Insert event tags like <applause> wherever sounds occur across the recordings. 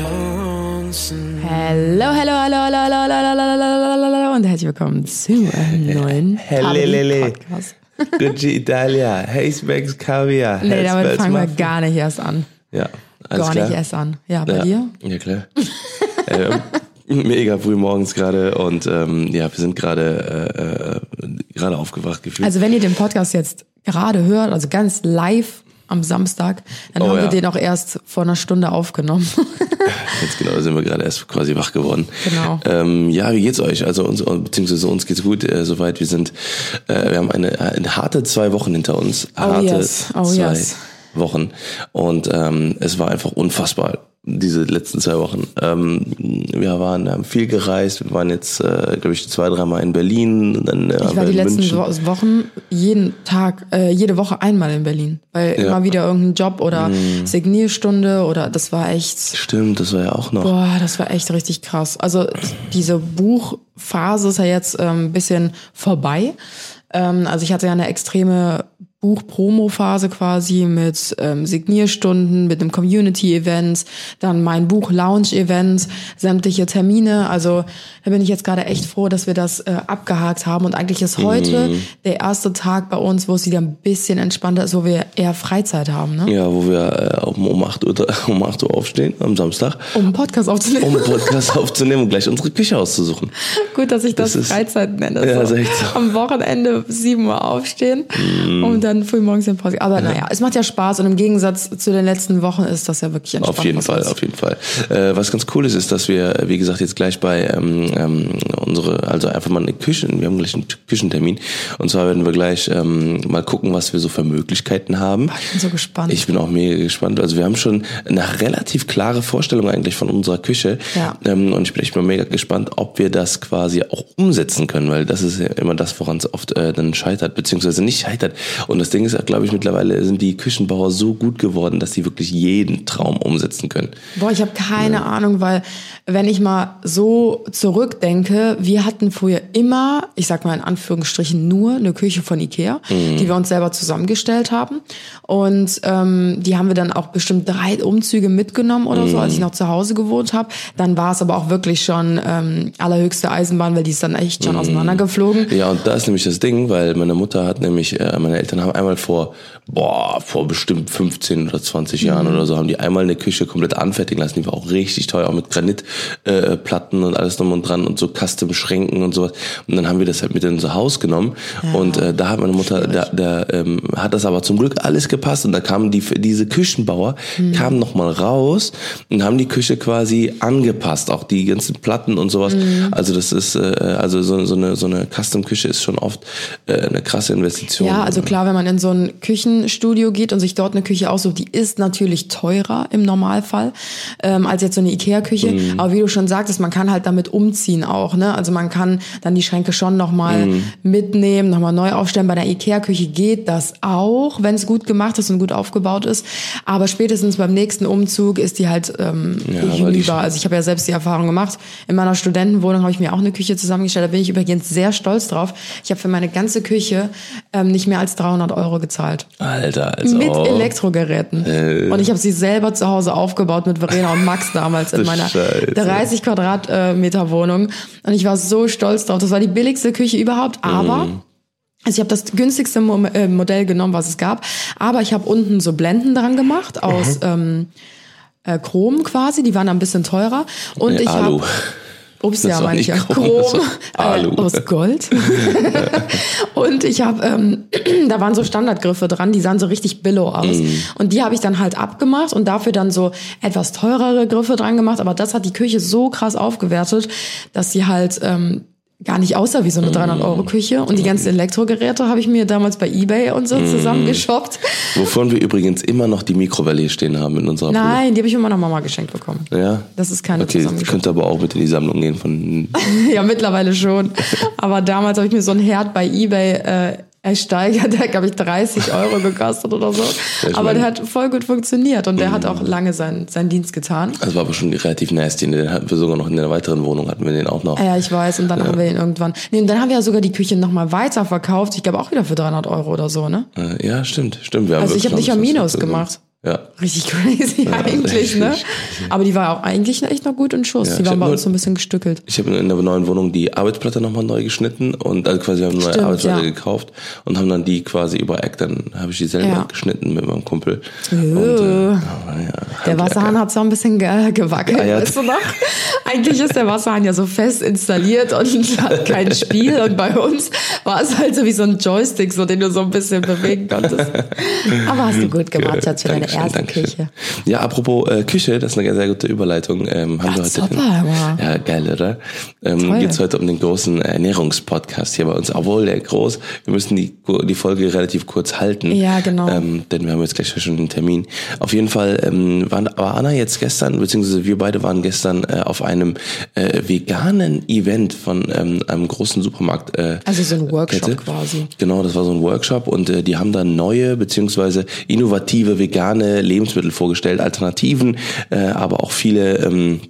hallo, hallo, hallo, hallo, hallo, hallo, hallo, hallo, hallo und herzlich willkommen zu einem neuen. Podcast. Gucci Italia, Hazebags Kaviar. Nee, damit fangen wir gar nicht erst an. Ja, alles Gar klar. nicht erst an. Ja, bei ja. dir? Ja, klar. ähm, mega früh morgens gerade und ähm, ja, wir sind gerade äh, äh, gerade aufgewacht gefühlt. Also wenn ihr den Podcast jetzt gerade hört, also ganz live am Samstag, dann Oh, haben wir ja. den auch erst vor einer Stunde aufgenommen. <laughs> Jetzt genau sind wir gerade erst quasi wach geworden. Genau. Ähm, ja, wie geht's euch? Also uns, beziehungsweise uns geht's gut äh, soweit. Wir sind, äh, wir haben eine, eine harte zwei Wochen hinter uns. Harte yes. Oh, zwei yes. Wochen. Und ähm, es war einfach unfassbar. Diese letzten zwei Wochen. Ähm, wir waren, haben viel gereist. Wir waren jetzt, äh, glaube ich, zwei, dreimal in Berlin. Dann, äh, Ich war die letzten Wo- Wochen jeden Tag, äh, jede Woche einmal in Berlin, weil Ja. Mhm. immer wieder irgendein Job oder Signierstunde oder das war echt, Stimmt, das war ja auch noch. boah, das war echt richtig krass. Also diese Buchphase ist ja jetzt ähm, ein bisschen vorbei. Ähm, also ich hatte ja eine extreme Buch-Promo-Phase quasi mit ähm, Signierstunden, mit einem Community-Event, dann mein Buch-Lounge-Event, sämtliche Termine. Also da bin ich jetzt gerade echt froh, dass wir das äh, abgehakt haben. Und eigentlich ist heute der erste Tag bei uns, wo es wieder ein bisschen entspannter ist, wo wir eher Freizeit haben, ne? Ja, wo wir äh, um, um, 8 Uhr, <laughs> um 8 Uhr aufstehen am Samstag, Um einen Podcast aufzunehmen. um einen Podcast <laughs> aufzunehmen und gleich unsere Küche auszusuchen. Gut, dass ich das, Das ist- Freizeit nenne. Ja, so. ist echt so. Mhm. Am Wochenende 7 Uhr aufstehen und dann früh morgens den Podcast. Aber naja, es macht ja Spaß und im Gegensatz zu den letzten Wochen ist das ja wirklich entspannt. Auf jeden Fall, auf jeden Fall. Äh, was ganz cool ist, ist, dass wir, wie gesagt, jetzt gleich bei ähm, ähm, unsere, also einfach mal eine Küchen, wir haben gleich einen Küchentermin. Und zwar werden wir gleich ähm, mal gucken, was wir so für Möglichkeiten haben. Ich bin so gespannt. Ich bin auch mega gespannt. Also wir haben schon eine relativ klare Vorstellung eigentlich von unserer Küche. Ja. Ähm, und ich bin echt mal mega gespannt, ob wir das quasi auch umsetzen können, weil das ist ja immer das, woran es oft äh, dann scheitert, beziehungsweise nicht scheitert. Und das Ding ist, glaube ich, mittlerweile sind die Küchenbauer so gut geworden, dass sie wirklich jeden Traum umsetzen können. Boah, ich habe keine Ahnung, weil wenn ich mal so zurückdenke, wir hatten früher immer, ich sag mal in Anführungsstrichen nur eine Küche von Ikea, Mhm. die wir uns selber zusammengestellt haben. Und ähm, die haben wir dann auch bestimmt drei Umzüge mitgenommen oder so, Mhm. als ich noch zu Hause gewohnt habe. Dann war es aber auch wirklich schon ähm, allerhöchste Eisenbahn, weil die ist dann echt Mhm. schon auseinandergeflogen. Ja, und da ist nämlich das Ding, weil meine Mutter hat nämlich, äh, meine Eltern haben einmal vor, boah, vor bestimmt 15 oder 20 Jahren oder so, haben die einmal eine Küche komplett anfertigen lassen. Die war auch richtig teuer, auch mit Granitplatten äh, und alles drum und dran und so Custom-Schränken und sowas. Und dann haben wir das halt mit in unser Haus genommen. Und äh, da hat meine Mutter, da, da ähm, hat das aber zum Glück alles gepasst. Und da kamen die, diese Küchenbauer, kamen nochmal raus und haben die Küche quasi angepasst, auch die ganzen Platten und sowas. Also das ist, äh, also so, so eine, so eine Custom-Küche ist schon oft äh, eine krasse Investition. Ja, also klar, wenn man in so ein Küchenstudio geht und sich dort eine Küche aussucht, die ist natürlich teurer im Normalfall ähm, als jetzt so eine Ikea-Küche. Mhm. Aber wie du schon sagtest, man kann halt damit umziehen auch. Ne? Also man kann dann die Schränke schon nochmal Mhm. mitnehmen, nochmal neu aufstellen. Bei der Ikea-Küche geht das auch, wenn es gut gemacht ist und gut aufgebaut ist. Aber spätestens beim nächsten Umzug ist die halt ähm, Ja, hinüber. Also ich habe ja selbst die Erfahrung gemacht. In meiner Studentenwohnung habe ich mir auch eine Küche zusammengestellt. Da bin ich übrigens sehr stolz drauf. Ich habe für meine ganze Küche ähm, nicht mehr als 300 Euro gezahlt. Alter, also Mit. Elektrogeräten. Äh. Und ich habe sie selber zu Hause aufgebaut mit Verena und Max damals in meiner Scheiße. 30 Quadratmeter Wohnung. Und ich war so stolz drauf. Das war die billigste Küche überhaupt. Aber Mhm. also ich habe das günstigste Mo äh, Modell genommen, was es gab. Aber ich habe unten so Blenden dran gemacht aus ähm, äh, Chrom quasi. Die waren ein bisschen teurer. Und Nee, ich habe <laughs> Ups, ja, meine ich ja. Chrom, war Alu. Äh, aus Gold. <laughs> und ich habe, ähm, <clears throat> da waren so Standardgriffe dran, die sahen so richtig billow aus. Mhm. Und die habe ich dann halt abgemacht und dafür dann so etwas teurere Griffe dran gemacht. Aber das hat die Küche so krass aufgewertet, dass sie halt ähm, gar nicht aussah wie so eine Mhm. 300-Euro-Küche. Und die ganzen Elektrogeräte habe ich mir damals bei Ebay und so Mhm. zusammengeshoppt. Wovon wir übrigens immer noch die Mikrowelle stehen haben in unserer Nein, die habe ich von meiner Mama geschenkt bekommen. Bude. Ja. Das ist keine Okay, das könnte aber auch mit in die Sammlung gehen von. <laughs> ja, mittlerweile schon. Aber damals habe ich mir so ein Herd bei eBay äh, er steigert, der hat, glaube ich, 30 Euro gekostet oder so. aber der hat voll gut funktioniert und der hat auch lange seinen, seinen Dienst getan. Das war aber schon relativ nasty. Den hatten wir sogar noch in der weiteren Wohnung, hatten wir den auch noch. Ah Ja, ich weiß. Und dann haben wir ihn irgendwann. Nee, und dann haben wir ja sogar die Küche nochmal weiter verkauft. Ich glaube auch wieder für 300 Euro oder so, ne? Äh, Ja, stimmt, stimmt. Wir haben Also ich habe nicht am Minus gemacht. Ja. Richtig crazy eigentlich, richtig, ne? Aber die war auch eigentlich echt noch gut in Schuss. Ja, die waren bei uns so ein bisschen gestückelt. Ich habe in der neuen Wohnung die Arbeitsplatte nochmal neu geschnitten und also quasi haben eine neue Arbeitsplatte ja. gekauft und haben dann die quasi über Eck, dann habe ich die selber Ja. geschnitten mit meinem Kumpel. Äh. Und, äh, ja, Der Wasserhahn hat so ein bisschen ge gewackelt, weißt du noch? Eigentlich ist der Wasserhahn ja so fest installiert und <laughs> hat kein Spiel. Und bei uns war es halt so wie so ein Joystick, so den du so ein bisschen bewegen konntest. <laughs> Aber hast du gut gemacht, Schatz, für deine Dankeschön, erste Dankeschön. Küche. Ja, apropos äh, Küche, das ist eine sehr gute Überleitung. Ähm, haben wir heute super, den, Ja, geil, oder? Ähm, geht's heute um den großen Ernährungspodcast hier bei uns. Obwohl der groß, wir müssen die, die Folge relativ kurz halten. Ja, genau. Ähm, denn wir haben jetzt gleich schon einen Termin. Auf jeden Fall ähm, war, war Anna jetzt gestern, beziehungsweise wir beide waren gestern äh, auf einem äh, veganen Event von ähm, einem großen Supermarkt. Äh, Also so ein Workshop Kette. quasi. Genau, das war so ein Workshop und äh, die haben dann neue beziehungsweise innovative vegane Lebensmittel vorgestellt, Alternativen, äh, aber auch viele ähm,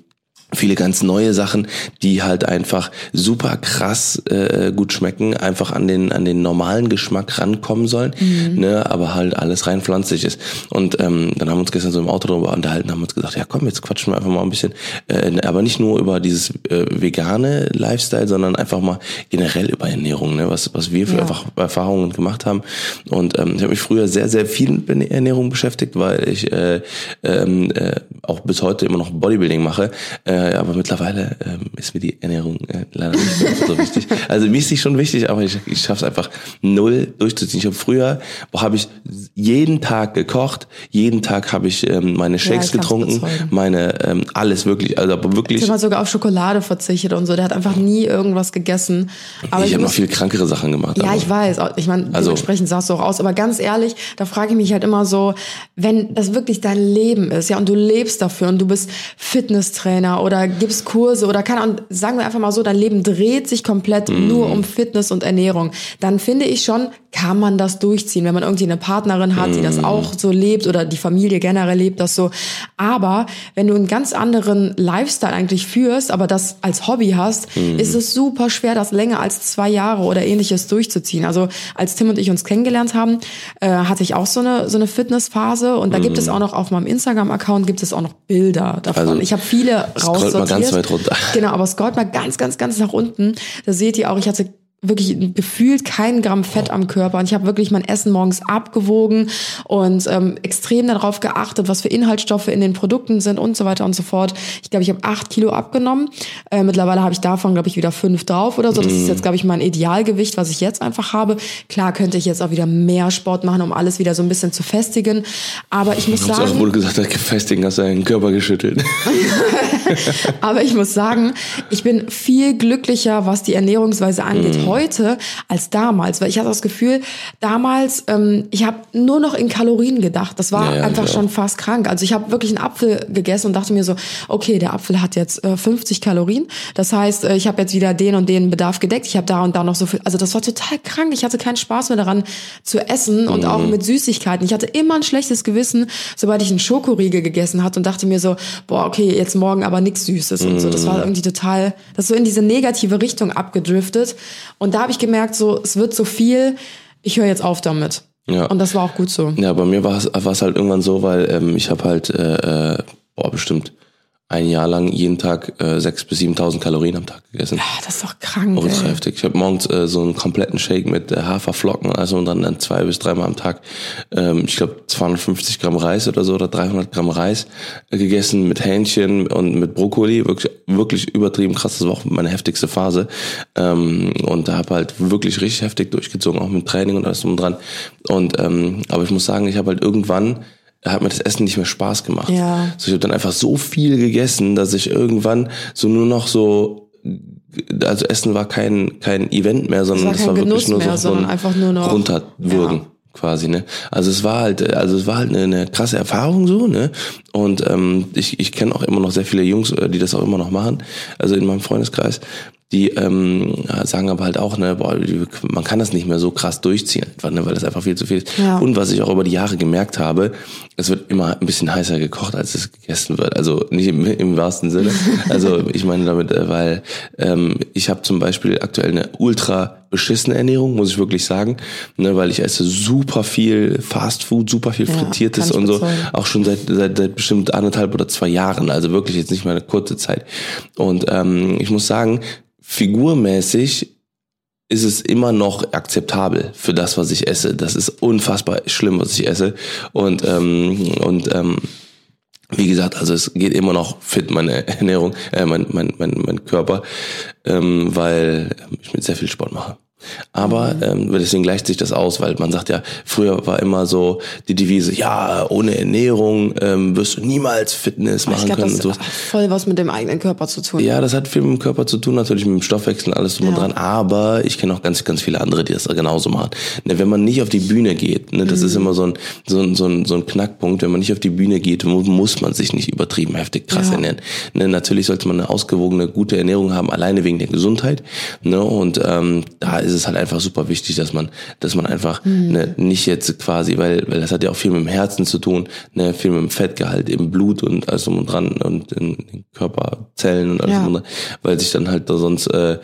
viele ganz neue Sachen, die halt einfach super krass äh, gut schmecken, einfach an den an den normalen Geschmack rankommen sollen, ne, aber halt alles rein pflanzlich ist. Und ähm, dann haben wir uns gestern so im Auto darüber unterhalten, haben uns gesagt, ja komm, jetzt quatschen wir einfach mal ein bisschen, äh, aber nicht nur über dieses äh, vegane Lifestyle, sondern einfach mal generell über Ernährung, ne, was was wir für Ja. einfach Erfahrungen gemacht haben. Und ähm, ich habe mich früher sehr sehr viel mit Ernährung beschäftigt, weil ich äh, ähm, äh, auch bis heute immer noch Bodybuilding mache. Äh, aber mittlerweile ähm, ist mir die Ernährung äh, leider nicht mehr so wichtig. Also mir ist sie schon wichtig, aber ich, ich schaffe es einfach null durchzuziehen. Ich habe früher, wo habe ich jeden Tag gekocht, jeden Tag habe ich ähm, meine Shakes kann's getrunken, meine ähm, alles wirklich, also aber wirklich. Ich habe sogar auf Schokolade verzichtet und so. Der hat einfach nie irgendwas gegessen. Aber ich ich habe noch viel krankere Sachen gemacht. Ja, aber- ich weiß. Ich meine, Also- dementsprechend sahst du auch aus. Aber ganz ehrlich, da frage ich mich halt immer so, wenn das wirklich dein Leben ist, ja, und du lebst dafür und du bist Fitnesstrainer oder gibst Kurse oder keine Ahnung, sagen wir einfach mal so, dein Leben dreht sich komplett Mhm. nur um Fitness und Ernährung, dann finde ich schon, kann man das durchziehen, wenn man irgendwie eine Partnerin hat, die Mhm. das auch so lebt oder die Familie generell lebt das so. Aber wenn du einen ganz anderen Lifestyle eigentlich führst, aber das als Hobby hast, Mhm. ist es super schwer, das länger als zwei Jahre oder ähnliches durchzuziehen. Also als Tim und ich uns kennengelernt haben, äh, hatte ich auch so eine so eine Fitnessphase und da gibt es auch noch auf meinem Instagram-Account gibt es auch noch Bilder davon. Mhm. Also, ich habe viele scrollt mal ganz weit runter. Genau, aber scrollt mal ganz, ganz, ganz nach unten. Da seht ihr auch, ich hatte wirklich gefühlt kein Gramm Fett am Körper und ich habe wirklich mein Essen morgens abgewogen und ähm, extrem darauf geachtet, was für Inhaltsstoffe in den Produkten sind und so weiter und so fort. Ich glaube, ich habe acht Kilo abgenommen. Äh, mittlerweile habe ich davon, glaube ich, wieder fünf drauf oder so. Das ist jetzt, glaube ich, mein Idealgewicht, was ich jetzt einfach habe. Klar könnte ich jetzt auch wieder mehr Sport machen, um alles wieder so ein bisschen zu festigen. Aber ich muss sagen, wo du gesagt hast, gefestigen, hast du deinen Körper geschüttelt. <laughs> Aber ich muss sagen, ich bin viel glücklicher, was die Ernährungsweise angeht, Mhm. Heute als damals. Weil ich hatte das Gefühl, damals, ähm, ich habe nur noch in Kalorien gedacht. Das war Ja, ja, einfach schon fast krank. Also ich habe wirklich einen Apfel gegessen und dachte mir so, okay, der Apfel hat jetzt äh, 50 Kalorien. Das heißt, äh, ich habe jetzt wieder den und den Bedarf gedeckt. Ich habe da und da noch so viel. Also das war total krank. Ich hatte keinen Spaß mehr daran zu essen und Mhm. auch mit Süßigkeiten. Ich hatte immer ein schlechtes Gewissen, sobald ich einen Schokoriegel gegessen hatte und dachte mir so, boah, okay, jetzt morgen aber nichts Süßes und so. Das Mhm. war irgendwie total, das so in diese negative Richtung abgedriftet. Und da habe ich gemerkt, so, es wird so viel, ich höre jetzt auf damit. Ja. Und das war auch gut so. Ja, bei mir war es halt irgendwann so, weil ähm, ich habe halt, äh, äh, boah, bestimmt ein Jahr lang jeden Tag äh, 6.000 bis 7.000 Kalorien am Tag gegessen. Ah, Das ist doch krank. Ultra Ey. heftig. Ich habe morgens äh, so einen kompletten Shake mit äh, Haferflocken, also und dann, dann zwei bis dreimal am Tag, ähm, ich glaube 250 Gramm Reis oder so oder 300 Gramm Reis äh, gegessen mit Hähnchen und mit Brokkoli, wirklich wirklich übertrieben krass. Das war auch meine heftigste Phase ähm, und da habe halt wirklich richtig heftig durchgezogen, auch mit Training und alles drum dran. Und ähm, aber ich muss sagen, ich habe halt irgendwann hat mir das Essen nicht mehr Spaß gemacht. Ja. So, ich habe dann einfach so viel gegessen, dass ich irgendwann so nur noch so also Essen war kein kein Event mehr, sondern war es kein war wirklich nur mehr, so, so ein einfach nur noch- runterwürgen. Ja. quasi ne also es war halt also es war halt eine, eine krasse Erfahrung so ne und ähm, ich ich kenne auch immer noch sehr viele Jungs äh, die das auch immer noch machen also in meinem Freundeskreis die ähm, sagen aber halt auch, ne, boah, man kann das nicht mehr so krass durchziehen, einfach, ne, weil das einfach viel zu viel ist. Ja. Und was ich auch über die Jahre gemerkt habe, es wird immer ein bisschen heißer gekocht, als es gegessen wird. Also nicht im, im wahrsten Sinne. Also ich meine damit, äh, weil ähm, ich habe zum Beispiel aktuell eine ultra beschissene Ernährung, muss ich wirklich sagen, ne, weil ich esse super viel Fast Food, super viel Ja, Frittiertes und so, bezeugen. auch schon seit, seit, seit bestimmt anderthalb oder zwei Jahren, also wirklich jetzt nicht mal eine kurze Zeit. Und ähm, ich muss sagen, figurmäßig ist es immer noch akzeptabel für das, was ich esse. Das ist unfassbar schlimm, was ich esse. Und, ähm, und ähm, wie gesagt, also es geht immer noch fit, meine <laughs> Ernährung, äh, mein, mein, mein, mein Körper, ähm, weil ich mit sehr viel Sport mache. Aber ähm, deswegen gleicht sich das aus, weil man sagt ja, früher war immer so die Devise, ja, ohne Ernährung ähm, wirst du niemals Fitness ich machen glaube, können. das und so. hat voll was mit dem eigenen Körper zu tun. Ja, das hat viel mit dem Körper zu tun, natürlich mit dem Stoffwechsel und alles drum und Ja. dran. Aber ich kenne auch ganz, ganz viele andere, die das genauso machen. Ne, wenn man nicht auf die Bühne geht, ne, das Mhm. ist immer so ein, so, ein, so, ein, so ein Knackpunkt, wenn man nicht auf die Bühne geht, mu- muss man sich nicht übertrieben heftig krass Ja. ernähren. Ne, natürlich sollte man eine ausgewogene, gute Ernährung haben, alleine wegen der Gesundheit. Ne, und ähm, da ist es halt einfach super wichtig, dass man, dass man einfach Mhm. ne, nicht jetzt quasi, weil, weil das hat ja auch viel mit dem Herzen zu tun, ne, viel mit dem Fettgehalt im Blut und drum und dran und in den Körperzellen und alles Ja. dran, weil sich dann halt da sonst äh,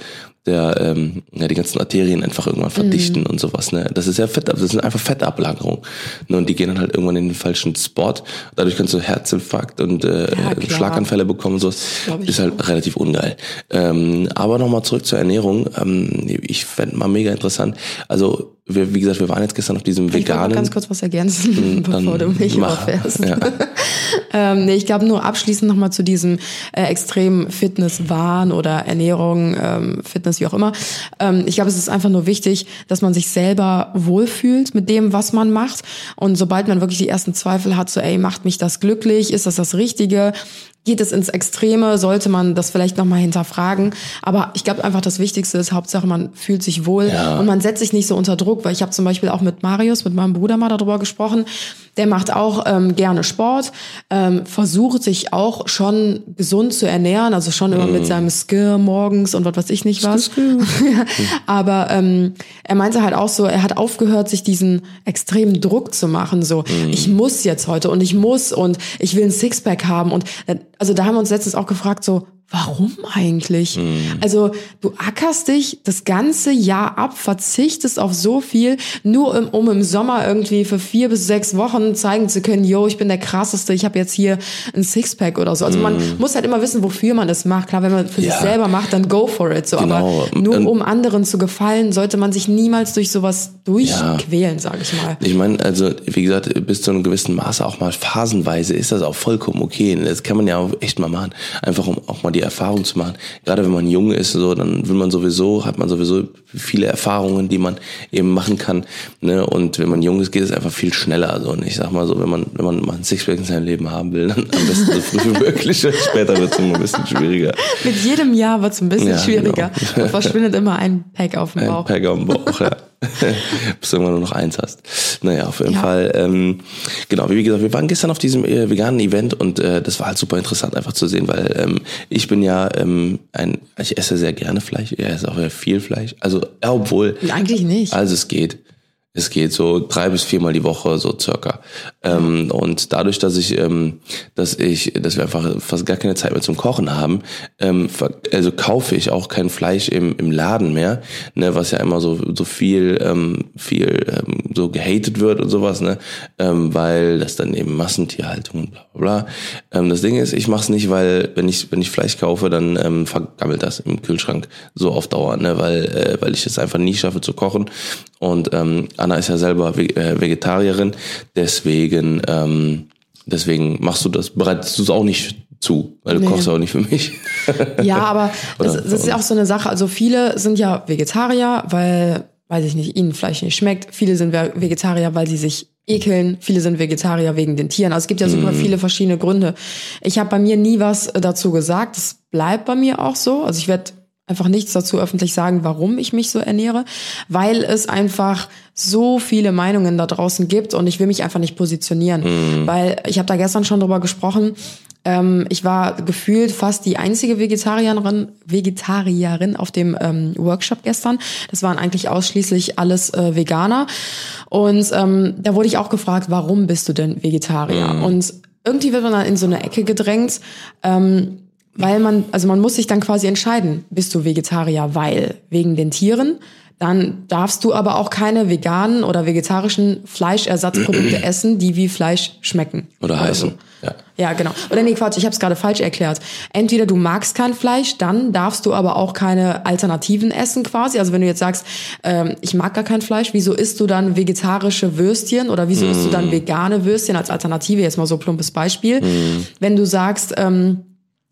der, ähm, ja, die ganzen Arterien einfach irgendwann verdichten Mhm. und sowas. Ne? Das ist ja Fett, das sind einfach Fettablagerungen. Ne? Und die gehen dann halt irgendwann in den falschen Spot. Dadurch kannst du Herzinfarkt und äh, Ja. Schlaganfälle bekommen und sowas. Ist halt relativ ungeil. Ähm, aber nochmal zurück zur Ernährung. Ähm, ich fänd mal mega interessant. Also, wir, wie gesagt, wir waren jetzt gestern auf diesem Ich wollte noch veganen. ganz kurz was ergänzen, <laughs> bevor du mich mach. überfährst. Ja. <laughs> ähm, nee, ich glaube nur abschließend nochmal zu diesem äh, extremen Fitnesswahn oder Ernährung, ähm, Fitness, wie auch immer. Ähm, ich glaube, es ist einfach nur wichtig, dass man sich selber wohlfühlt mit dem, was man macht. Und sobald man wirklich die ersten Zweifel hat, so, ey, macht mich das glücklich? Ist das das Richtige? Geht es ins Extreme? Sollte man das vielleicht nochmal hinterfragen? Aber ich glaube einfach, das Wichtigste ist, Hauptsache, man fühlt sich wohl Ja. und man setzt sich nicht so unter Druck, weil ich habe zum Beispiel auch mit Marius, mit meinem Bruder mal darüber gesprochen. Der macht auch ähm, gerne Sport, ähm, versucht sich auch schon gesund zu ernähren, also schon immer mit seinem Skir morgens und was weiß ich nicht was. <laughs> Aber ähm, er meinte halt auch so, er hat aufgehört, sich diesen extremen Druck zu machen. So, ich muss jetzt heute und ich muss und ich will ein Sixpack haben. Und äh, also da haben wir uns letztens auch gefragt, so, Warum eigentlich? Also du ackerst dich das ganze Jahr ab, verzichtest auf so viel, nur um, um im Sommer irgendwie für vier bis sechs Wochen zeigen zu können, yo, ich bin der krasseste, ich habe jetzt hier ein Sixpack oder so. Also man muss halt immer wissen, wofür man es macht. Klar, wenn man für sich Ja. selber macht, dann go for it. So, Genau. aber nur Und- um anderen zu gefallen, sollte man sich niemals durch sowas durchquälen, sag ich mal. Ich meine, also wie gesagt, bis zu einem gewissen Maße auch mal phasenweise ist das auch vollkommen okay. Das kann man ja auch echt mal machen, einfach um auch mal die Erfahrung zu machen. Gerade wenn man jung ist, so dann will man sowieso, hat man sowieso viele Erfahrungen, die man eben machen kann. Ne? Und wenn man jung ist, geht es einfach viel schneller. So. Und ich sag mal so, wenn man wenn man mal ein Sixpack in seinem Leben haben will, dann am besten so früh wie <laughs> möglich. Später wird es immer ein bisschen schwieriger. Mit jedem Jahr wird es ein bisschen Ja, schwieriger genau. und verschwindet immer ein Pack auf dem Ein Bauch. Pack am Bauch, ja. <laughs> Bis du irgendwann nur noch eins hast. Naja, auf jeden Ja. Fall. Ähm, genau, wie gesagt, wir waren gestern auf diesem äh, veganen Event und äh, das war halt super interessant einfach zu sehen, weil ähm, ich bin ja ähm, ein, ich esse sehr gerne Fleisch, er esse auch sehr viel Fleisch. Also, ja, obwohl, Eigentlich nicht. also es geht. Es geht so drei bis viermal die Woche, so circa. Ähm, und dadurch, dass ich, ähm, dass ich, dass wir einfach fast gar keine Zeit mehr zum Kochen haben, ähm, also kaufe ich auch kein Fleisch im, im Laden mehr, ne, was ja immer so so viel, ähm, viel ähm, so gehatet wird und sowas, ne, ähm, weil das dann eben Massentierhaltung und bla bla bla. Ähm, das Ding ist, ich mache es nicht, weil wenn ich wenn ich Fleisch kaufe, dann ähm, vergammelt das im Kühlschrank so auf Dauer, ne, weil äh, weil ich es einfach nie schaffe zu kochen und ähm, Anna ist ja selber äh, Vegetarierin, deswegen ähm, deswegen machst du das bereitest du es auch nicht zu, weil du Nee. kochst auch nicht für mich. <laughs> Ja, aber <laughs> das, das ist ja auch so eine Sache. Also viele sind ja Vegetarier, weil, weiß ich nicht, ihnen Fleisch nicht schmeckt. Viele sind Ve- Vegetarier, weil sie sich ekeln. Viele sind Vegetarier wegen den Tieren. Also es gibt ja super Mhm. viele verschiedene Gründe. Ich habe bei mir nie was äh, dazu gesagt. Das bleibt bei mir auch so. Also ich werde einfach nichts dazu öffentlich sagen, warum ich mich so ernähre, weil es einfach so viele Meinungen da draußen gibt und ich will mich einfach nicht positionieren, weil ich habe da gestern schon drüber gesprochen, Ähm, ich war gefühlt fast die einzige Vegetarierin, Vegetarierin auf dem ähm, Workshop gestern. Das waren eigentlich ausschließlich alles äh, Veganer. Und ähm, da wurde ich auch gefragt, warum bist du denn Vegetarier? Mhm. Und irgendwie wird man dann in so eine Ecke gedrängt. Ähm, weil man, also man muss sich dann quasi entscheiden, bist du Vegetarier, weil wegen den Tieren, dann darfst du aber auch keine veganen oder vegetarischen Fleischersatzprodukte <clears throat> essen, die wie Fleisch schmecken. Oder heißen. so. Ja. Ja, genau. Oder nee, Quatsch, ich habe es gerade falsch erklärt. Entweder du magst kein Fleisch, dann darfst du aber auch keine Alternativen essen quasi. Also wenn du jetzt sagst, ähm, ich mag gar kein Fleisch, wieso isst du dann vegetarische Würstchen oder wieso isst du dann vegane Würstchen als Alternative? Jetzt mal so plumpes Beispiel. Wenn du sagst, ähm,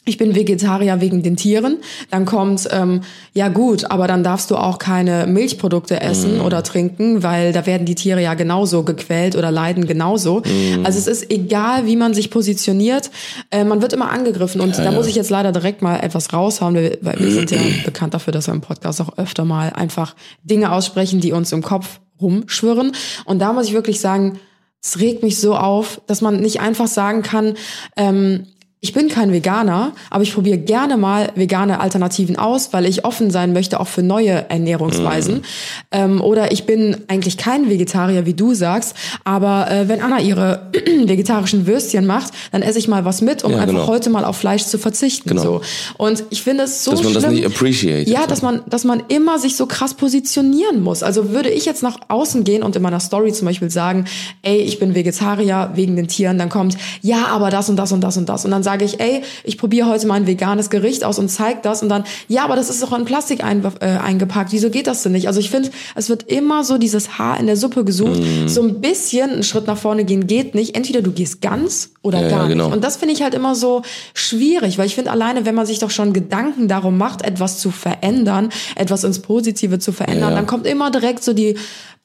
ich bin Vegetarier wegen den Tieren, dann kommt, ähm, ja gut, aber dann darfst du auch keine Milchprodukte essen oder trinken, weil da werden die Tiere ja genauso gequält oder leiden genauso. Also es ist egal, wie man sich positioniert, äh, man wird immer angegriffen und da muss ich jetzt leider direkt mal etwas raushauen, weil wir sind ja <clears throat> bekannt dafür, dass wir im Podcast auch öfter mal einfach Dinge aussprechen, die uns im Kopf rumschwirren. Und da muss ich wirklich sagen, es regt mich so auf, dass man nicht einfach sagen kann, ähm, ich bin kein Veganer, aber ich probiere gerne mal vegane Alternativen aus, weil ich offen sein möchte auch für neue Ernährungsweisen. Ähm, oder ich bin eigentlich kein Vegetarier, wie du sagst, aber äh, wenn Anna ihre <clears throat> vegetarischen Würstchen macht, dann esse ich mal was mit, um Ja, einfach genau. heute mal auf Fleisch zu verzichten. Genau. So. Und ich finde es so Dass man das schlimm. nicht appreciated. Ja, dass man, dass man immer sich so krass positionieren muss. Also würde ich jetzt nach außen gehen und in meiner Story zum Beispiel sagen, ey, ich bin Vegetarier wegen den Tieren, dann kommt, ja, aber das und das und das und das. Und dann sage ich, ey, ich probiere heute mal ein veganes Gericht aus und zeig das. Und dann, ja, aber das ist doch in Plastik ein, äh, eingepackt. Wieso geht das denn nicht? Also ich finde, es wird immer so dieses Haar in der Suppe gesucht. Mhm. So ein bisschen einen Schritt nach vorne gehen geht nicht. Entweder du gehst ganz oder Ja, ja, gar genau. nicht. Und das finde ich halt immer so schwierig, weil ich finde alleine, wenn man sich doch schon Gedanken darum macht, etwas zu verändern, etwas ins Positive zu verändern, Ja. dann kommt immer direkt so die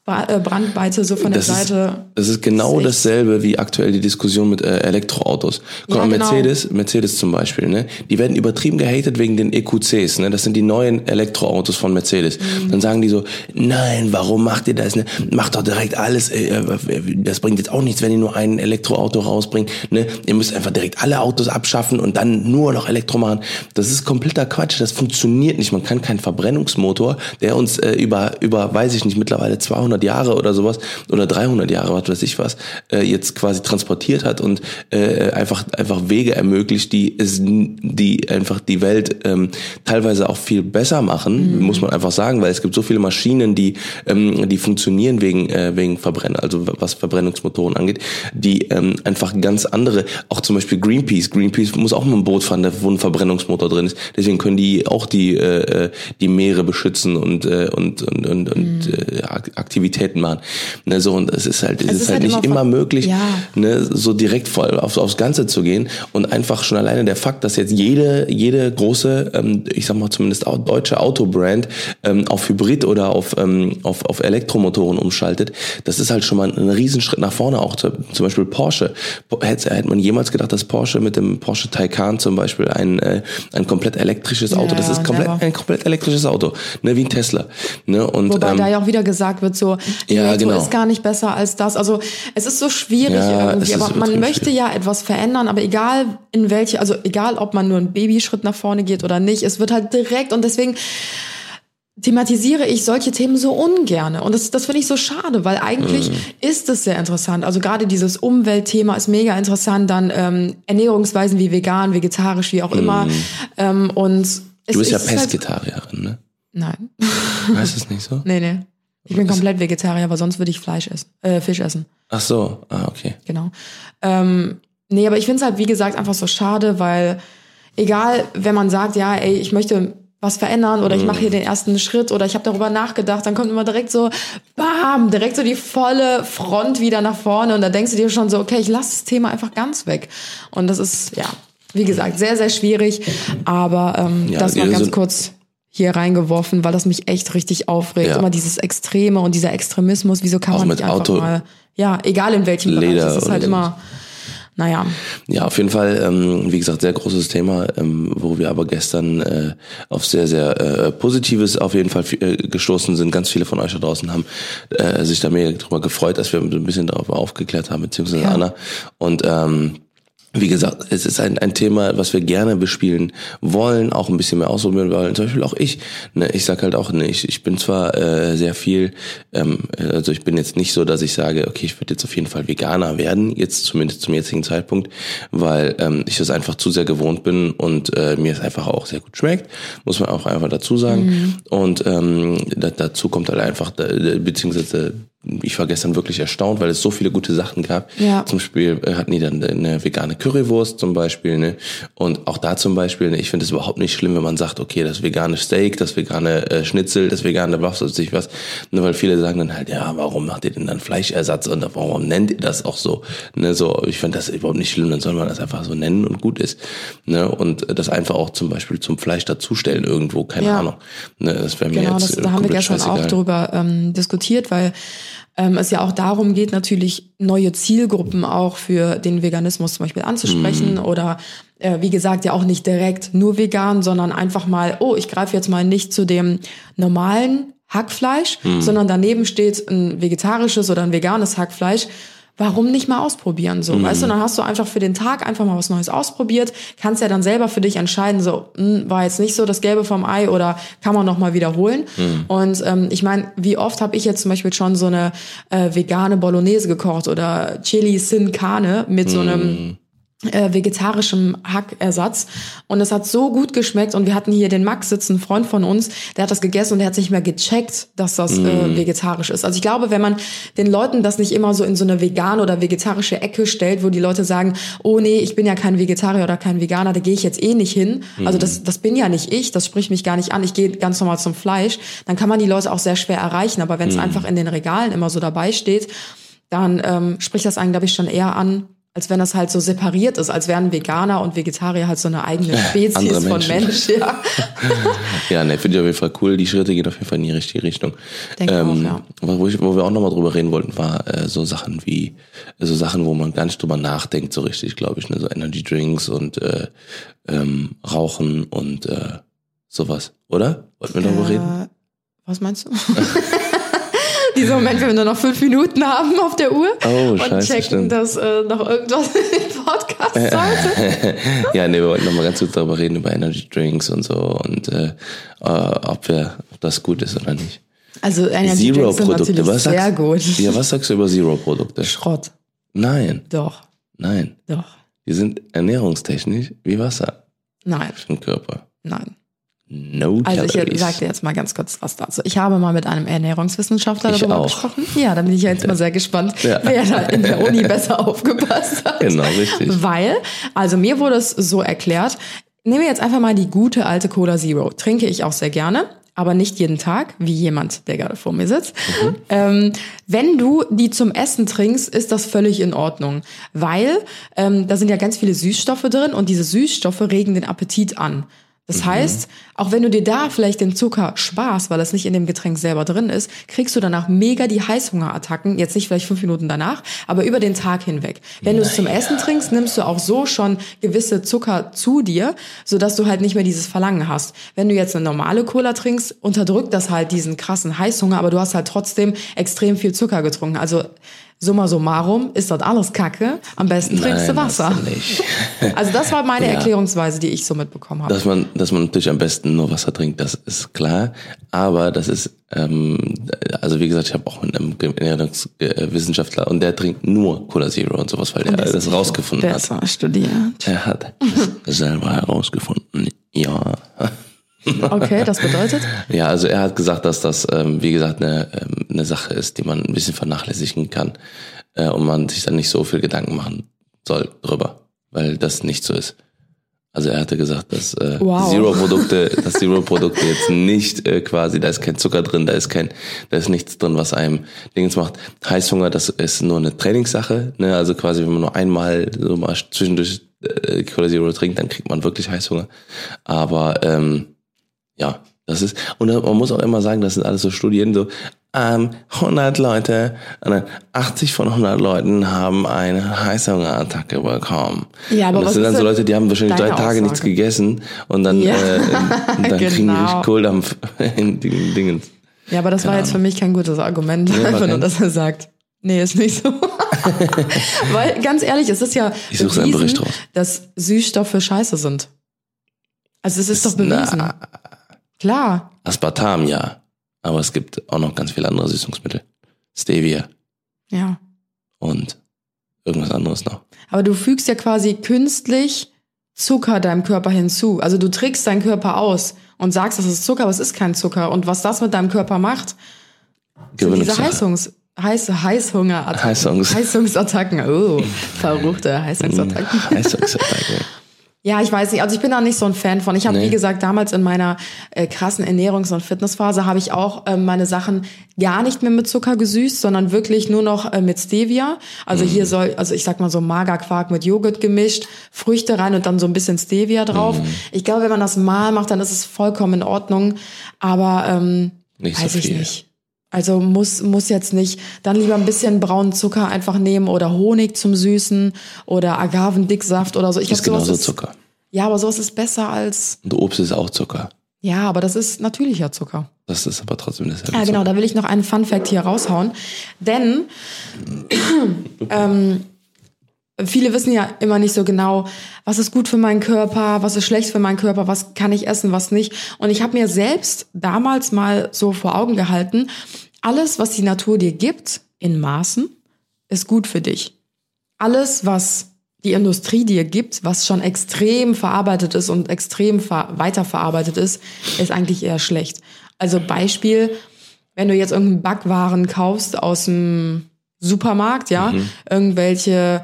Äh, Brandweite so von der Das ist, Seite. das ist genau Das dasselbe wie aktuell die Diskussion mit äh, Elektroautos. Guck Ja, mal, genau. Mercedes, Mercedes zum Beispiel, ne? Die werden übertrieben gehatet wegen den EQCs, ne? Das sind die neuen Elektroautos von Mercedes. Mhm. Dann sagen die so, nein, warum macht ihr das? Ne? Macht doch direkt alles. Äh, äh, das bringt jetzt auch nichts, wenn ihr nur ein Elektroauto rausbringt. Ne? Ihr müsst einfach direkt alle Autos abschaffen und dann nur noch Elektro machen. Das ist kompletter Quatsch. Das funktioniert nicht. Man kann keinen Verbrennungsmotor, der uns äh, über über, weiß ich nicht, mittlerweile 200 Jahre oder sowas oder 300 Jahre, was weiß ich was, äh, jetzt quasi transportiert hat und äh, einfach einfach Wege ermöglicht, die es, die einfach die Welt ähm, teilweise auch viel besser machen, muss man einfach sagen, weil es gibt so viele Maschinen, die ähm, die funktionieren wegen äh, wegen Verbrenner, also was Verbrennungsmotoren angeht, die ähm, einfach ganz andere, auch zum Beispiel Greenpeace, Greenpeace muss auch mal ein Boot fahren, wo ein Verbrennungsmotor drin ist, deswegen können die auch die äh, äh, die Meere beschützen und äh, und und und, und äh, Ak- Aktivitäten machen. Ne, so und es ist halt es, Es ist, halt halt nicht immer immer möglich, Ja. ne, so direkt voll auf, aufs Ganze zu gehen und einfach schon alleine der Fakt, dass jetzt jede jede große, ähm, ich sag mal zumindest deutsche Autobrand ähm, auf Hybrid oder auf ähm, auf auf Elektromotoren umschaltet, das ist halt schon mal ein Riesenschritt nach vorne. Auch zu, zum Beispiel Porsche. Hätte, hätte man jemals gedacht, dass Porsche mit dem Porsche Taycan zum Beispiel ein äh, ein komplett elektrisches Auto. das Ja, ist komplett, never. ein komplett elektrisches Auto, ne, wie ein Tesla. Ne, und, Wobei ähm, da ja auch wieder gesagt wird, so, Ja, Elektro genau. ist gar nicht besser als das. Also es ist so schwierig Ja, irgendwie, es aber man möchte schwierig. ja etwas verändern, aber egal in welche, also egal ob man nur einen Babyschritt nach vorne geht oder nicht, es wird halt direkt und deswegen thematisiere ich solche Themen so ungerne. Und das, das finde ich so schade, weil eigentlich Mhm. ist es sehr interessant. Also gerade dieses Umweltthema ist mega interessant. Dann ähm, Ernährungsweisen wie vegan, vegetarisch, wie auch immer. Ähm, und es Mhm. du bist ja halt- Pesketarierin, ne? Nein. Heißt das nicht so? <laughs> Nee, nee. Ich bin komplett Vegetarier, aber sonst würde ich Fleisch essen, äh, Fisch essen. Ach so, ah, okay. Genau. Ähm, nee, aber ich finde es halt, wie gesagt, einfach so schade, weil egal, wenn man sagt, ja, ey, ich möchte was verändern oder ich mache hier den ersten Schritt oder ich habe darüber nachgedacht, dann kommt immer direkt so, bam, direkt so die volle Front wieder nach vorne und da denkst du dir schon so, okay, ich lasse das Thema einfach ganz weg. Und das ist, ja, wie gesagt, sehr, sehr schwierig, aber ähm, Ja, das mal so- ganz kurz hier reingeworfen, weil das mich echt richtig aufregt. Ja. Immer dieses Extreme und dieser Extremismus, wieso kann Auch man mit nicht einfach Auto- mal, ja, egal in welchem Bereich, Leder es ist oder halt immer, naja. Ja, auf jeden Fall, ähm, wie gesagt, sehr großes Thema, ähm, wo wir aber gestern äh, auf sehr, sehr äh, Positives auf jeden Fall äh, gestoßen sind. Ganz viele von euch da draußen haben äh, sich da mega drüber gefreut, dass wir ein bisschen darauf aufgeklärt haben, beziehungsweise Ja. Anna. Und ähm, wie gesagt, es ist ein, ein Thema, was wir gerne bespielen wollen, auch ein bisschen mehr ausprobieren wollen. Zum Beispiel auch ich. Ne, ich sag halt auch, ne, ich, ich bin zwar äh, sehr viel, ähm, also ich bin jetzt nicht so, dass ich sage, okay, ich würde jetzt auf jeden Fall Veganer werden, jetzt zumindest zum jetzigen Zeitpunkt, weil ähm, ich das einfach zu sehr gewohnt bin und äh, mir es einfach auch sehr gut schmeckt, muss man auch einfach dazu sagen. Mhm. Und ähm, da, dazu kommt halt einfach, beziehungsweise ich war gestern wirklich erstaunt, weil es so viele gute Sachen gab. Ja. Zum Beispiel äh, hatten die dann eine vegane Currywurst zum Beispiel. Ne? Und auch da zum Beispiel, ne, ich finde es überhaupt nicht schlimm, wenn man sagt, okay, das vegane Steak, das vegane äh, Schnitzel, das vegane was weiß ich was. Nur weil viele sagen dann halt, ja, warum macht ihr denn dann Fleischersatz und warum nennt ihr das auch so? Ne? so ich finde das überhaupt nicht schlimm, dann soll man das einfach so nennen und gut ist. Ne? Und das einfach auch zum Beispiel zum Fleisch dazustellen irgendwo, keine Ja. Ahnung. Ne? Das wäre mir Genau, jetzt das, äh, da haben wir gestern auch scheißegal. drüber ähm, diskutiert, weil ähm, es ja auch darum geht, natürlich neue Zielgruppen auch für den Veganismus zum Beispiel anzusprechen Mhm. oder äh, wie gesagt ja auch nicht direkt nur vegan, sondern einfach mal, oh, ich greife jetzt mal nicht zu dem normalen Hackfleisch, Mhm. sondern daneben steht ein vegetarisches oder ein veganes Hackfleisch. Warum nicht mal ausprobieren so? Weißt du, dann hast du einfach für den Tag einfach mal was Neues ausprobiert, kannst ja dann selber für dich entscheiden, so hm, war jetzt nicht so das Gelbe vom Ei oder kann man noch mal wiederholen. Und ähm, ich meine, wie oft habe ich jetzt zum Beispiel schon so eine äh, vegane Bolognese gekocht oder Chili Sin Carne mit so einem äh, vegetarischem Hackersatz. Und es hat so gut geschmeckt. Und wir hatten hier den Max sitzen, Freund von uns, der hat das gegessen und der hat nicht mehr gecheckt, dass das äh, vegetarisch ist. Also ich glaube, wenn man den Leuten das nicht immer so in so eine vegane oder vegetarische Ecke stellt, wo die Leute sagen, oh nee, ich bin ja kein Vegetarier oder kein Veganer, da gehe ich jetzt eh nicht hin. Also das, das bin ja nicht ich, das spricht mich gar nicht an, ich gehe ganz normal zum Fleisch, dann kann man die Leute auch sehr schwer erreichen. Aber wenn es einfach in den Regalen immer so dabei steht, dann ähm, spricht das einen, glaube ich, schon eher an, als wenn das halt so separiert ist, als wären Veganer und Vegetarier halt so eine eigene <laughs> Spezies von. Mensch. Ja. <laughs> Ja, ne, finde ich auf jeden Fall cool. Die Schritte gehen auf jeden Fall in die richtige Richtung. Ähm, Denke auch, ja. Wo, ich, wo wir auch nochmal drüber reden wollten, war äh, so Sachen wie, so Sachen, wo man gar nicht drüber nachdenkt, so richtig, glaube ich, ne, so Energy Drinks und äh, ähm, Rauchen und äh, sowas, oder? Wollten wir darüber reden? Was meinst du? <laughs> Dieser Moment, wenn wir nur noch fünf Minuten haben auf der Uhr Oh, und scheiße, checken, stimmt. dass äh, noch irgendwas <laughs> im Podcast sollte. <laughs> ja, ne, wir wollten nochmal ganz kurz darüber reden, über Energy Drinks und so und äh, äh, ob, wir, ob das gut ist oder nicht. Also Energy Drinks sind Zero-Produkte, natürlich was sehr gut. Ja, was sagst du über Zero-Produkte? Schrott. Nein, Doch, nein. doch. Die sind ernährungstechnisch wie Wasser Nein, für den Körper. nein. No Also ich calories. sag dir jetzt mal ganz kurz was dazu. Ich habe mal mit einem Ernährungswissenschaftler Ich darüber auch. gesprochen. Ja, da bin ich ja jetzt mal sehr gespannt, Ja. wer da in der Uni besser aufgepasst hat. Genau, richtig. Weil, also mir wurde es so erklärt, nehmen wir jetzt einfach mal die gute alte Cola Zero. Trinke ich auch sehr gerne, aber nicht jeden Tag, wie jemand, der gerade vor mir sitzt. Mhm. Ähm, wenn du die zum Essen trinkst, ist das völlig in Ordnung, weil ähm, da sind ja ganz viele Süßstoffe drin und diese Süßstoffe regen den Appetit an. Das heißt, auch wenn du dir da vielleicht den Zucker sparst, weil das nicht in dem Getränk selber drin ist, kriegst du danach mega die Heißhungerattacken. Jetzt nicht vielleicht fünf Minuten danach, aber über den Tag hinweg. Wenn du es zum Essen trinkst, nimmst du auch so schon gewisse Zucker zu dir, sodass du halt nicht mehr dieses Verlangen hast. Wenn du jetzt eine normale Cola trinkst, unterdrückt das halt diesen krassen Heißhunger, aber du hast halt trotzdem extrem viel Zucker getrunken. Also summa summarum ist das alles Kacke. Am besten trinkst du Nein, Wasser. du nicht. <laughs> Also das war meine Ja. Erklärungsweise, die ich so mitbekommen habe. Dass man, dass man natürlich am besten nur Wasser trinkt, das ist klar. Aber das ist, ähm, also wie gesagt, ich habe auch mit einem Ernährungswissenschaftler und der trinkt nur Cola Zero und sowas, weil der Der das rausgefunden hat. Besser studiert. Er hat es selber herausgefunden. Ja. Okay, das bedeutet? <laughs> Ja, also er hat gesagt, dass das, ähm, wie gesagt, eine, ähm, eine Sache ist, die man ein bisschen vernachlässigen kann äh, und man sich dann nicht so viel Gedanken machen soll drüber, weil das nicht so ist. Also er hatte gesagt, dass äh, Wow. Zero-Produkte, dass Zero-Produkte jetzt nicht äh, quasi, da ist kein Zucker drin, da ist kein, da ist nichts drin, was einem Dings macht. Heißhunger, das ist nur eine Trainingssache, ne? Also quasi, wenn man nur einmal so mal zwischendurch äh, Cola Zero trinkt, dann kriegt man wirklich Heißhunger. Aber ähm, ja, das ist, und man muss auch immer sagen, das sind alles so Studien, so, ähm, 100 Leute, äh, 80 von 100 Leuten haben eine Heißhungerattacke bekommen. Ja, aber und das sind ist dann so Leute, die haben wahrscheinlich drei Tage Aussage? nichts gegessen und dann, Ja, äh, und <laughs> dann kriegen die genau. richtig Kohldampf <laughs> in den Dingen. Ja, aber das war jetzt für mich kein gutes Argument. war Einfach nur, dass er sagt, nee, ist nicht so. <laughs> Weil ganz ehrlich, es ist ja Ich raus. dass Süßstoffe scheiße sind. Also es ist doch bewiesen. Na, Klar. Aspartam, ja. Aber es gibt auch noch ganz viele andere Süßungsmittel. Stevia Ja. und irgendwas anderes noch. Aber du fügst ja quasi künstlich Zucker deinem Körper hinzu. Also du trickst deinen Körper aus und sagst, das ist Zucker, aber es ist kein Zucker. Und was das mit deinem Körper macht, sind diese. Heißungs heiße Heißhungerattacken. Heißungs- Heißungsattacken. Oh, <laughs> verruchte Heißungsattacken. Heißungsattacke. Ja, ich weiß nicht. Also ich bin da nicht so ein Fan von. Ich habe, Nee. wie gesagt, damals in meiner äh, krassen Ernährungs- und Fitnessphase habe ich auch ähm, meine Sachen gar nicht mehr mit Zucker gesüßt, sondern wirklich nur noch äh, mit Stevia. Also hier soll, also ich sag mal so Magerquark mit Joghurt gemischt, Früchte rein und dann so ein bisschen Stevia drauf. Ich glaube, wenn man das mal macht, dann ist es vollkommen in Ordnung. Aber ähm, Nicht so weiß ich viel. nicht. Also muss, muss jetzt nicht. Dann lieber ein bisschen braunen Zucker einfach nehmen oder Honig zum Süßen oder Agavendicksaft oder so. Ich Ist glaub, genauso Zucker. ja, aber sowas ist besser als. Und Obst ist auch Zucker. Ja, aber das ist natürlicher Zucker. Das ist aber trotzdem dasselbe. Ja, genau, da will ich noch einen Fun Fact hier raushauen. Denn ähm, viele wissen ja immer nicht so genau, was ist gut für meinen Körper, was ist schlecht für meinen Körper, was kann ich essen, was nicht. Und ich habe mir selbst damals mal so vor Augen gehalten, alles, was die Natur dir gibt, in Maßen, ist gut für dich. Alles, was die Industrie dir gibt, was schon extrem verarbeitet ist und extrem ver weiterverarbeitet ist, ist eigentlich eher schlecht. Also Beispiel, wenn du jetzt irgendeinen Backwaren kaufst aus dem Supermarkt, ja, irgendwelche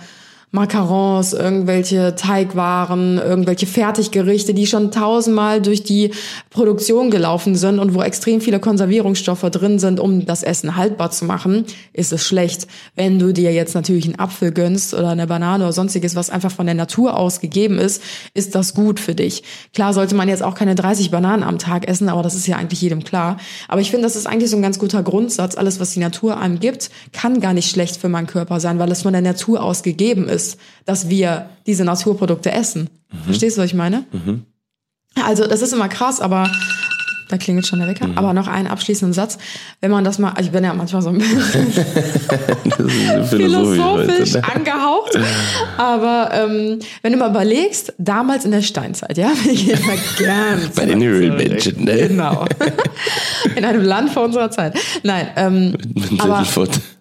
Macarons, irgendwelche Teigwaren, irgendwelche Fertiggerichte, die schon tausendmal durch die Produktion gelaufen sind und wo extrem viele Konservierungsstoffe drin sind, um das Essen haltbar zu machen, ist es schlecht. Wenn du dir jetzt natürlich einen Apfel gönnst oder eine Banane oder sonstiges, was einfach von der Natur aus gegeben ist, ist das gut für dich. Klar sollte man jetzt auch keine 30 Bananen am Tag essen, aber das ist ja eigentlich jedem klar. Aber ich finde, das ist eigentlich so ein ganz guter Grundsatz. Alles, was die Natur einem gibt, kann gar nicht schlecht für meinen Körper sein, weil es von der Natur aus gegeben ist, dass wir diese Naturprodukte essen. Verstehst du, was ich meine? Also das ist immer krass, aber da klingelt schon der Wecker. Aber noch einen abschließenden Satz. Wenn man das mal, also ich bin ja manchmal so ein bisschen <laughs> ist philosophisch heute, ne? angehaucht. Aber ähm, wenn du mal überlegst, damals in der Steinzeit, ja, <laughs> wir gehen mal ganz Bei den Höhlenmenschen, ne? Genau. <laughs> In einem Land vor unserer Zeit. Nein, ähm, Mit aber.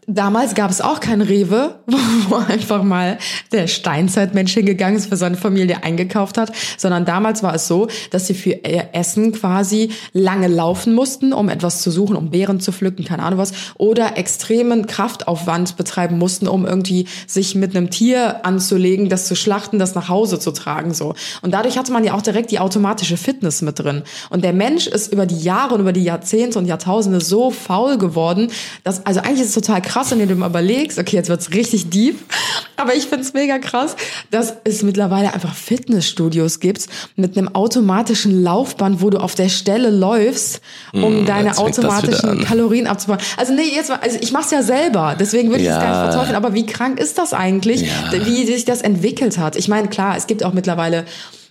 Damals gab es auch kein Rewe, <laughs> wo einfach mal der Steinzeitmensch hingegangen ist, für seine Familie eingekauft hat, sondern damals war es so, dass sie für ihr Essen quasi lange laufen mussten, um etwas zu suchen, um Beeren zu pflücken, keine Ahnung was, oder extremen Kraftaufwand betreiben mussten, um irgendwie sich mit einem Tier anzulegen, das zu schlachten, das nach Hause zu tragen, so. Und dadurch hatte man ja auch direkt die automatische Fitness mit drin. Und der Mensch ist über die Jahre und über die Jahrzehnte und Jahrtausende so faul geworden, dass, also eigentlich ist es total krass, wenn du dir mal überlegst, okay, jetzt wird's richtig deep, aber ich find's mega krass, dass es mittlerweile einfach Fitnessstudios gibt mit einem automatischen Laufband, wo du auf der Stelle läufst, um deine das wieder automatischen. Kalorien abzubauen. Also nee, jetzt mal, also ich mach's ja selber, deswegen würde ich es Ja. gar nicht verteufeln, aber wie krank ist das eigentlich, Ja. wie sich das entwickelt hat? Ich meine, klar, es gibt auch mittlerweile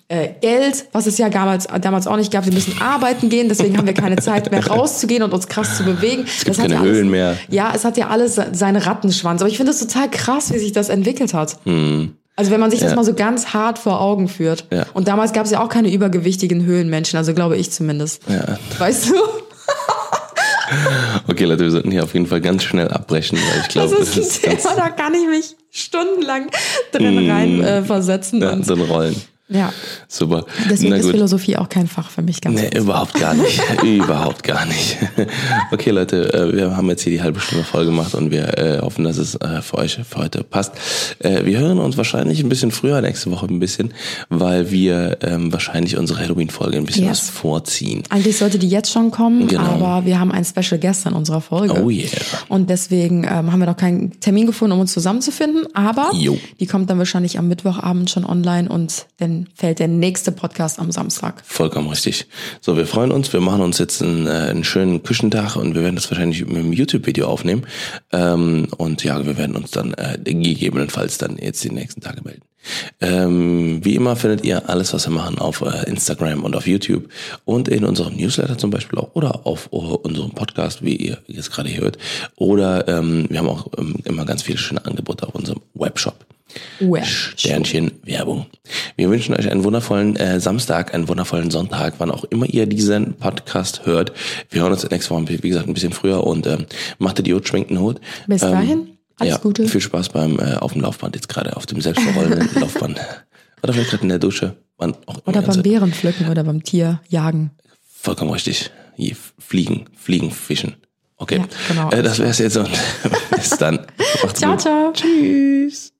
äh, Geld, was es ja damals, damals auch nicht gab. Wir müssen arbeiten gehen, deswegen haben wir keine <laughs> Zeit mehr rauszugehen und uns krass zu bewegen. Es gibt keine ja alles, Höhlen mehr. Ja, es hat ja alles se- seinen Rattenschwanz. Aber ich finde es total krass, wie sich das entwickelt hat. Also wenn man sich das Hm. Ja. mal so ganz hart vor Augen führt. Ja. Und damals gab es ja auch keine übergewichtigen Höhlenmenschen, also glaube ich zumindest. Ja. Weißt du? <laughs> Okay, Leute, wir sollten hier auf jeden Fall ganz schnell abbrechen, weil ich Das glaube, ist ein Thema, da kann ich mich stundenlang drin rein äh, versetzen. ja, und, so ein Rollen. Ja. Super. Deswegen ist. Philosophie auch kein Fach für mich ganz Nee, überhaupt gar nicht. <laughs> überhaupt gar nicht. <laughs> Okay, Leute, äh, wir haben jetzt hier die halbe Stunde voll gemacht und wir äh, hoffen, dass es äh, für euch für heute passt. Wir hören uns wahrscheinlich ein bisschen früher, nächste Woche ein bisschen, weil wir ähm, wahrscheinlich unsere Halloween-Folge ein bisschen Yes. was vorziehen. Eigentlich sollte die jetzt schon kommen, Genau. aber wir haben einen Special Guest in unserer Folge. Oh yeah. Und deswegen ähm, haben wir noch keinen Termin gefunden, um uns zusammenzufinden. Aber Jo. die kommt dann wahrscheinlich am Mittwochabend schon online und dann fällt der nächste Podcast am Samstag. Vollkommen richtig. So, wir freuen uns. Wir machen uns jetzt einen, äh, einen schönen Küchentag und wir werden das wahrscheinlich mit einem YouTube-Video aufnehmen. Ähm, und ja, wir werden uns dann äh, gegebenenfalls dann jetzt die nächsten Tage melden. Ähm, wie immer findet ihr alles, was wir machen, auf äh, Instagram und auf YouTube und in unserem Newsletter zum Beispiel auch oder auf uh, unserem Podcast, wie ihr jetzt gerade hört. Oder ähm, wir haben auch ähm, immer ganz viele schöne Angebote auf unserem Webshop. Web. Sternchen Werbung. Wir wünschen euch einen wundervollen äh, Samstag, einen wundervollen Sonntag, wann auch immer ihr diesen Podcast hört. Wir hören uns nächste Woche, wie gesagt, ein bisschen früher und ähm, macht Idiot, schwenkt den Hut. Bis Ähm, dahin, alles ja, Gute. Viel Spaß beim äh, auf dem Laufband jetzt gerade, auf dem selbstverrollenden <laughs> Laufband. Oder vielleicht gerade in der Dusche. Wann auch Oder beim. Bären pflücken oder beim Tier jagen. Vollkommen richtig. Fliegen, Fliegen, Fischen. Okay. Ja, genau. Äh, das wär's jetzt und <laughs> bis dann. <laughs> Ciao, gut. ciao. Tschüss.